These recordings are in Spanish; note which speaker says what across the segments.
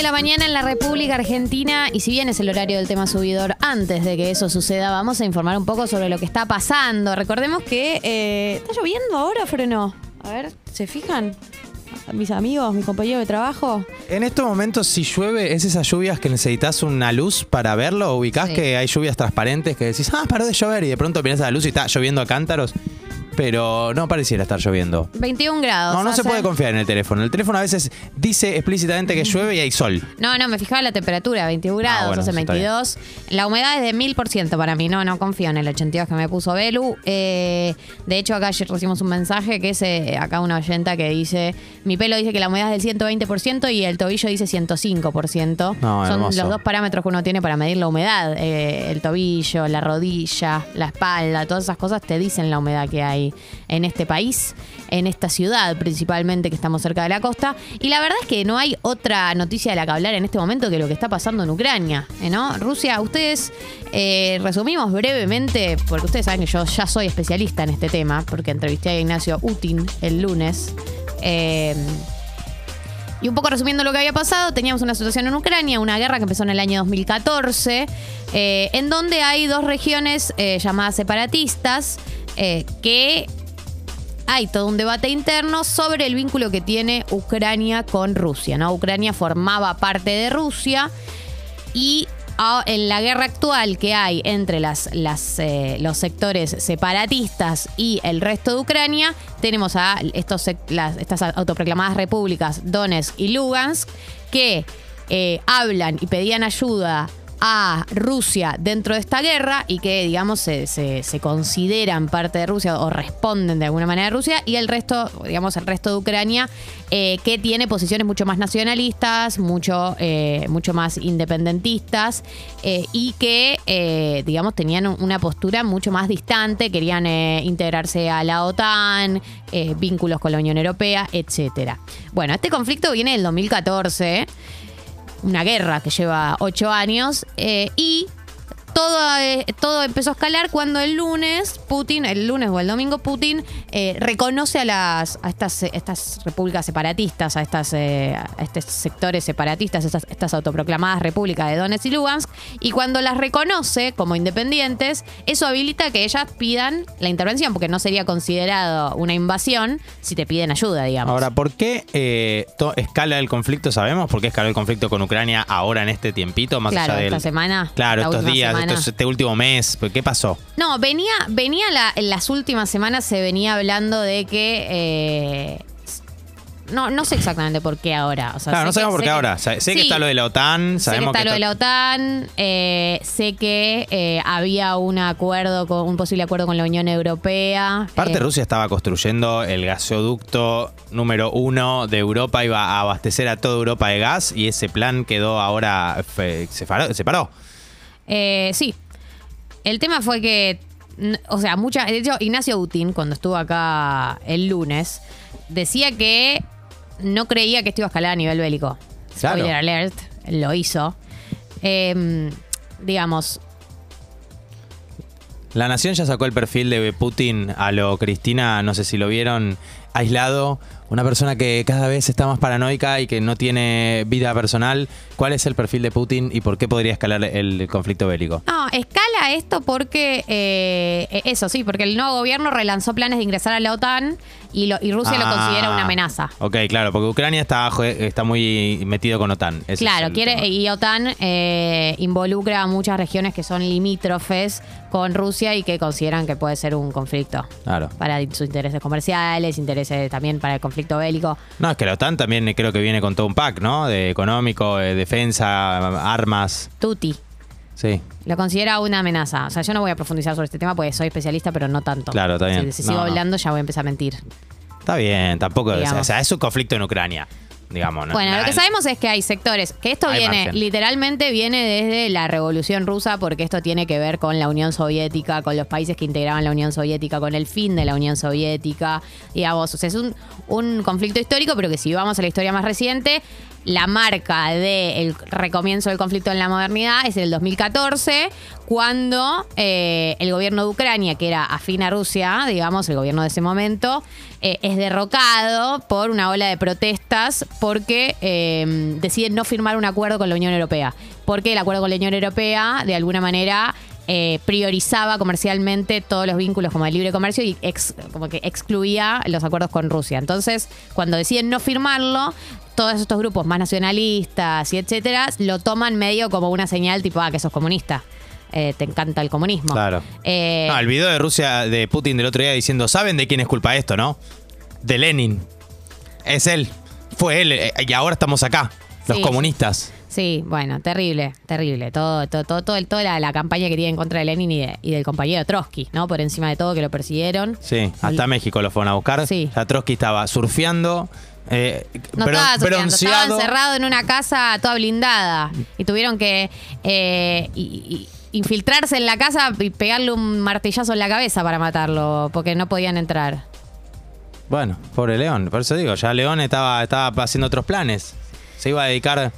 Speaker 1: de la mañana en la República Argentina y si bien es el horario del tema subidor, antes de que eso suceda vamos a informar un poco sobre lo que está pasando. Recordemos que eh, está lloviendo ahora, Freno. A ver, ¿se fijan? Mis amigos, mis compañeros de trabajo.
Speaker 2: En estos momentos, si llueve, es esas lluvias que necesitas una luz para verlo. Ubicás
Speaker 1: Sí.
Speaker 2: que hay lluvias transparentes que decís, ah, paró de llover. Y de pronto miras a la luz y está lloviendo a cántaros. Pero no pareciera estar lloviendo.
Speaker 1: 21 grados.
Speaker 2: No, no se puede confiar en el teléfono. El teléfono a veces dice explícitamente que llueve y hay sol.
Speaker 1: No, no, me fijaba la temperatura, 21 grados,
Speaker 2: Ah, bueno,
Speaker 1: hace
Speaker 2: eso está
Speaker 1: 22. La humedad es de 1000% para mí, no, no confío en el 82 que me puso Belu. Eh, de hecho, acá ayer recibimos un mensaje que es eh, acá una oyenta que dice, mi pelo dice que la humedad es del 120% y el tobillo dice 105%.
Speaker 2: No,
Speaker 1: Son
Speaker 2: hermoso.
Speaker 1: los dos parámetros que uno tiene para medir la humedad. Eh, el tobillo, la rodilla, la espalda, todas esas cosas te dicen la humedad que hay en este país, en esta ciudad principalmente que estamos cerca de la costa. Y la verdad es que no hay otra noticia de la que hablar en este momento que lo que está pasando en Ucrania, ¿eh, ¿no? Rusia, ustedes eh, resumimos brevemente, porque ustedes saben que yo ya soy especialista en este tema, porque entrevisté a Ignacio Utin el lunes. Eh, y un poco resumiendo lo que había pasado, teníamos una situación en Ucrania, una guerra que empezó en el año 2014, eh, en donde hay dos regiones llamadas separatistas eh, que hay todo un debate interno sobre el vínculo que tiene Ucrania con Rusia. ¿no? Ucrania formaba parte de Rusia y a- en la guerra actual que hay entre eh, los sectores separatistas y el resto de Ucrania, tenemos a estos, estas autoproclamadas repúblicas Donetsk y Lugansk que eh, hablan y pedían ayuda a Rusia dentro de esta guerra y que, digamos, se, se- consideran parte de Rusia o responden de alguna manera a Rusia, y el resto, digamos, el resto de Ucrania, eh, que tiene posiciones mucho más nacionalistas, mucho, eh, mucho más independentistas, eh, y que, digamos, tenían una postura mucho más distante, querían integrarse a la OTAN, vínculos con la Unión Europea, etcétera. Bueno, este conflicto viene del 2014 una guerra que lleva ocho años eh, y todo, eh, todo empezó a escalar cuando el lunes Putin, el lunes o el domingo Putin eh, reconoce a las a estas, estas repúblicas separatistas, a estas eh, a estos sectores separatistas, estas, estas autoproclamadas repúblicas de Donetsk y Lugansk, y cuando las reconoce como independientes, eso habilita que ellas pidan la intervención, porque no sería considerado una invasión si te piden ayuda, digamos.
Speaker 2: Ahora, ¿por qué escala el conflicto? ¿Sabemos por qué escaló el conflicto con Ucrania ahora en este tiempito? Más
Speaker 1: claro,
Speaker 2: allá del.
Speaker 1: esta semana.
Speaker 2: Claro,
Speaker 1: la
Speaker 2: estos días, este último mes. ¿Por ¿Qué pasó?
Speaker 1: No, venía, venía la- en las últimas semanas se venía hablando de que. eh, no, no sé exactamente por qué ahora. O sea,
Speaker 2: Claro, no
Speaker 1: sé
Speaker 2: sabemos
Speaker 1: que-
Speaker 2: por
Speaker 1: sé
Speaker 2: qué
Speaker 1: que-
Speaker 2: ahora. Sé, sé que
Speaker 1: Sí,
Speaker 2: está lo de la OTAN,
Speaker 1: Sé que
Speaker 2: sabemos
Speaker 1: está lo de la OTAN, eh, sé que eh, había un acuerdo, con, un posible acuerdo con la Unión Europea.
Speaker 2: Aparte,
Speaker 1: eh,
Speaker 2: Rusia estaba construyendo el gasoducto número uno de Europa, iba a abastecer a toda Europa de gas y ese plan quedó ahora. fe- se, faró- se paró.
Speaker 1: Eh, sí. El tema fue que, o sea, mucha, de hecho, Ignacio Utin, cuando estuvo acá el lunes, decía que no creía que esto iba a escalar a nivel bélico.
Speaker 2: Claro.
Speaker 1: Spoiler alert, lo hizo. Eh, digamos,
Speaker 2: La Nación ya sacó el perfil de Putin a lo Cristina, no sé si lo vieron, aislado, una persona que cada vez está más paranoica y que no tiene vida personal. ¿Cuál es el perfil de Putin y por qué podría escalar el conflicto bélico?
Speaker 1: No, escala esto porque, eh, eso sí, porque el nuevo gobierno relanzó planes de ingresar a la OTAN y, lo- y Rusia lo
Speaker 2: Ah,
Speaker 1: considera una amenaza.
Speaker 2: Ok, claro, porque Ucrania está, jue- está muy metido con OTAN. Ese
Speaker 1: Claro, quiere
Speaker 2: tema.
Speaker 1: y OTAN eh, involucra a muchas regiones que son limítrofes con Rusia y que consideran que puede ser un conflicto
Speaker 2: Claro.
Speaker 1: para sus intereses comerciales, intereses también para el conflicto bélico.
Speaker 2: No, es que la OTAN también creo que viene con todo un pack, ¿no? De económico, de defensa, armas.
Speaker 1: Tuti
Speaker 2: Sí.
Speaker 1: lo considera una amenaza. O sea, yo no voy a profundizar sobre este tema porque soy especialista, pero no tanto.
Speaker 2: Claro, está bien.
Speaker 1: Si, si
Speaker 2: No,
Speaker 1: sigo
Speaker 2: no.
Speaker 1: hablando ya voy a empezar a mentir.
Speaker 2: Está bien, tampoco. O sea,
Speaker 1: Digamos.
Speaker 2: o sea, es un conflicto en Ucrania, digamos. ¿no?
Speaker 1: Bueno, lo que sabemos es que hay sectores, que esto
Speaker 2: Hay
Speaker 1: viene,
Speaker 2: margen.
Speaker 1: literalmente viene desde la Revolución Rusa, porque esto tiene que ver con la Unión Soviética, con los países que integraban la Unión Soviética, con el fin de la Unión Soviética, digamos, o sea, es un, un conflicto histórico, pero que si vamos a la historia más reciente, la marca del recomienzo del conflicto en la modernidad es el 2014, cuando eh, el gobierno de Ucrania, que era afín a Rusia, digamos, el gobierno de ese momento, eh, es derrocado por una ola de protestas porque eh, deciden no firmar un acuerdo con la Unión Europea. Porque el acuerdo con la Unión Europea, de alguna manera, eh, priorizaba comercialmente todos los vínculos como el libre comercio y ex- como que excluía los acuerdos con Rusia. Entonces, cuando deciden no firmarlo, todos estos grupos más nacionalistas y etcétera lo toman medio como una señal tipo, ah, que sos comunista. Eh, te encanta el comunismo.
Speaker 2: Claro.
Speaker 1: Eh,
Speaker 2: No, el video de Rusia, de Putin del otro día diciendo, ¿saben de quién es culpa esto, no? De Lenin. Es él. Fue él. Y ahora estamos acá. Los
Speaker 1: Sí.
Speaker 2: comunistas.
Speaker 1: Sí, bueno, terrible, terrible. Todo, todo, todo, todo el- toda la, la campaña que tiene en contra de Lenin y, de- y del compañero Trotsky, ¿no? Por encima de todo que lo persiguieron.
Speaker 2: Sí, hasta México lo fueron a buscar.
Speaker 1: Sí.
Speaker 2: Ya Trotsky estaba surfeando. eh,
Speaker 1: No
Speaker 2: bron-
Speaker 1: estaba surfeando, estaba
Speaker 2: bronceado.
Speaker 1: encerrado en una casa toda blindada. Y tuvieron que eh, y- y- infiltrarse en la casa y pegarle un martillazo en la cabeza para matarlo, porque no podían entrar.
Speaker 2: Bueno, pobre León. Por eso digo, ya León estaba, estaba haciendo otros planes. Se iba a dedicar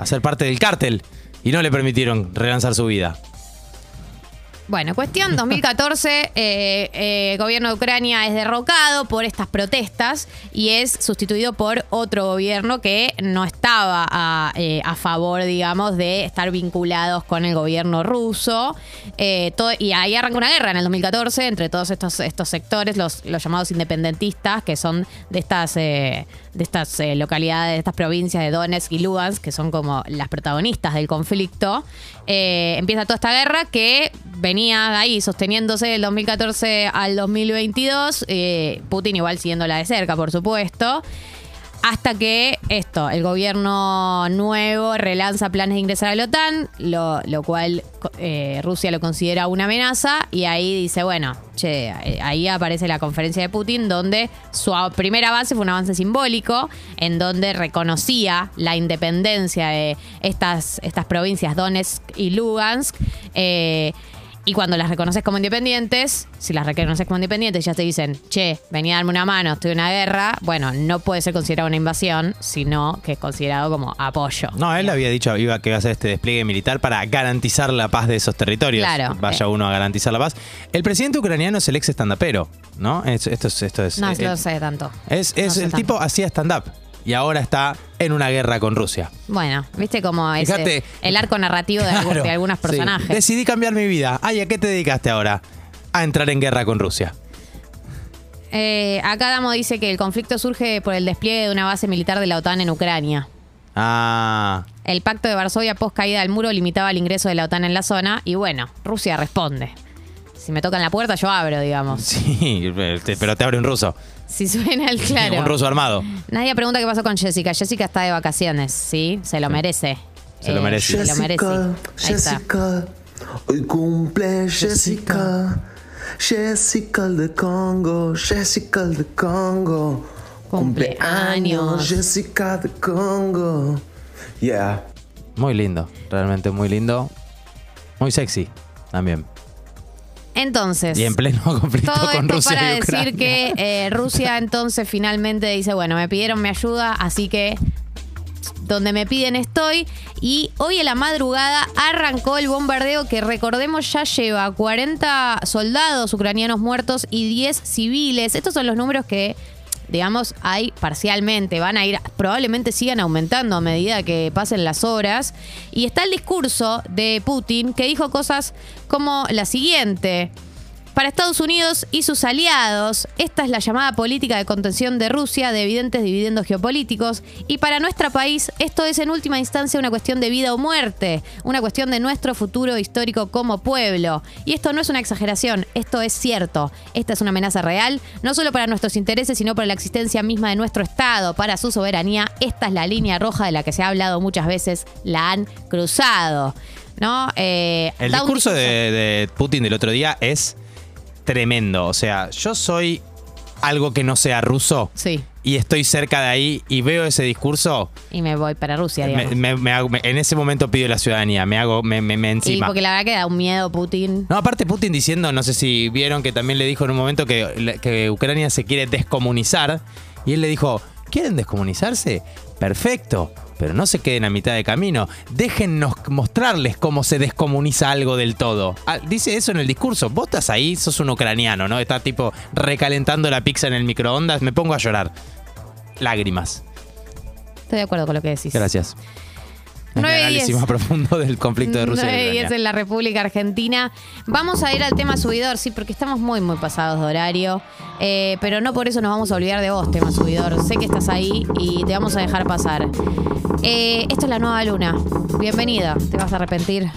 Speaker 2: a ser parte del cártel. Y no le permitieron relanzar su vida.
Speaker 1: Bueno, cuestión 2014, eh, eh, gobierno de Ucrania es derrocado por estas protestas y es sustituido por otro gobierno que no estaba a, eh, a favor, digamos, de estar vinculados con el gobierno ruso. Eh, todo- y ahí arranca una guerra en el 2014 entre todos estos, estos sectores, los, los llamados independentistas, que son de estas, de estas localidades, de estas provincias de Donetsk y Lugansk, que son como las protagonistas del conflicto. Empieza toda esta guerra que venía ahí sosteniéndose del 2014 al 2022. eh, Putin igual siguiéndola de cerca, por supuesto. Hasta que esto, el gobierno nuevo relanza planes de ingresar a la OTAN, lo, cual eh, Rusia lo considera una amenaza y ahí dice, bueno, che, eh, ahí aparece la conferencia de Putin donde su primer avance fue un avance simbólico en donde reconocía la independencia de estas, estas provincias Donetsk y Lugansk. eh, y cuando las reconoces como independientes, si las reconoces como independientes, ya te dicen, che, vení a darme una mano, estoy en una guerra. Bueno, no puede ser considerado una invasión, sino que es considerado como apoyo.
Speaker 2: No, él había dicho iba, que iba a hacer este despliegue militar para garantizar la paz de esos territorios.
Speaker 1: Claro.
Speaker 2: Vaya
Speaker 1: Eh.
Speaker 2: uno a garantizar la paz. El presidente ucraniano es el ex estandapero, ¿no? Es- esto es. Esto es
Speaker 1: No
Speaker 2: eh,
Speaker 1: lo sé tanto.
Speaker 2: Es,
Speaker 1: No
Speaker 2: es
Speaker 1: sé
Speaker 2: el
Speaker 1: tanto.
Speaker 2: tipo hacía stand-up y ahora está en una guerra con Rusia.
Speaker 1: Bueno, viste como es
Speaker 2: Fíjate.
Speaker 1: eh, el arco narrativo de,
Speaker 2: Claro,
Speaker 1: de algunos
Speaker 2: sí.
Speaker 1: personajes.
Speaker 2: Decidí cambiar mi vida. Ay, ¿a qué te dedicaste ahora? A entrar en guerra con Rusia.
Speaker 1: Eh, acá Damo dice que el conflicto surge por el despliegue de una base militar de la OTAN en Ucrania.
Speaker 2: Ah,
Speaker 1: El pacto de Varsovia post caída del muro limitaba el ingreso de la OTAN en la zona y bueno, Rusia responde. Si me tocan la puerta, yo abro, digamos.
Speaker 2: sí, te- pero te abre un ruso.
Speaker 1: Si suena el claro.
Speaker 2: Un ruso armado.
Speaker 1: Nadie pregunta qué pasó con Jessica. Jessica está de vacaciones, ¿sí? Se lo merece.
Speaker 2: Se lo merece.
Speaker 1: Se lo merece. Ahí está.
Speaker 3: Jessica, hoy cumple Jessica. Jessica el de Congo, Jessica el de Congo.
Speaker 1: Cumpleaños.
Speaker 3: Jessica de Congo. Yeah.
Speaker 2: Muy lindo, realmente muy lindo. Muy sexy también.
Speaker 1: Entonces.
Speaker 2: Y en pleno conflicto
Speaker 1: Todo
Speaker 2: con
Speaker 1: esto
Speaker 2: Rusia
Speaker 1: para
Speaker 2: y Ucrania.
Speaker 1: decir que eh, Rusia entonces finalmente dice, bueno, me pidieron mi ayuda, así que donde me piden estoy. Y hoy en la madrugada arrancó el bombardeo que recordemos ya lleva 40 soldados ucranianos muertos y 10 civiles. Estos son los números que digamos, hay parcialmente, van a ir, probablemente sigan aumentando a medida que pasen las horas. Y está el discurso de Putin que dijo cosas como la siguiente. Para Estados Unidos y sus aliados, esta es la llamada política de contención de Rusia de evidentes dividendos geopolíticos. Y para nuestro país, esto es en última instancia una cuestión de vida o muerte, una cuestión de nuestro futuro histórico como pueblo. Y esto no es una exageración, esto es cierto. Esta es una amenaza real, no solo para nuestros intereses, sino para la existencia misma de nuestro Estado, para su soberanía. Esta es la línea roja de la que se ha hablado muchas veces, la han cruzado. ¿No? Eh,
Speaker 2: El discurso de, de Putin del otro día es tremendo. O sea, yo soy algo que no sea ruso
Speaker 1: Sí.
Speaker 2: y estoy cerca de ahí y veo ese discurso.
Speaker 1: Y me voy para Rusia,
Speaker 2: me-
Speaker 1: digamos.
Speaker 2: me- me hago- me- en ese momento pido la ciudadanía, me hago, me, me-
Speaker 1: y
Speaker 2: encima.
Speaker 1: porque la verdad que da un miedo Putin.
Speaker 2: No, aparte Putin diciendo, no sé si vieron que también le dijo en un momento que, que Ucrania se quiere descomunizar y él le dijo, ¿Quieren descomunizarse? Perfecto, pero no se queden a mitad de camino. Déjennos mostrarles cómo se descomuniza algo del todo. Ah, dice eso en el discurso. Vos estás ahí, sos un ucraniano, ¿no? Está tipo recalentando la pizza en el microondas. Me pongo a llorar. Lágrimas.
Speaker 1: Estoy de acuerdo con lo que decís.
Speaker 2: Gracias. Un análisis más profundo del conflicto de Rusia y
Speaker 1: 9 y 10
Speaker 2: Ucrania.
Speaker 1: en la República Argentina. Vamos a ir al tema subidor, sí, porque estamos muy, muy pasados de horario. Eh, pero no por eso nos vamos a olvidar de vos, tema subidor. Sé que estás ahí y te vamos a dejar pasar. Eh, esto es la nueva luna. Bienvenida. Te vas a arrepentir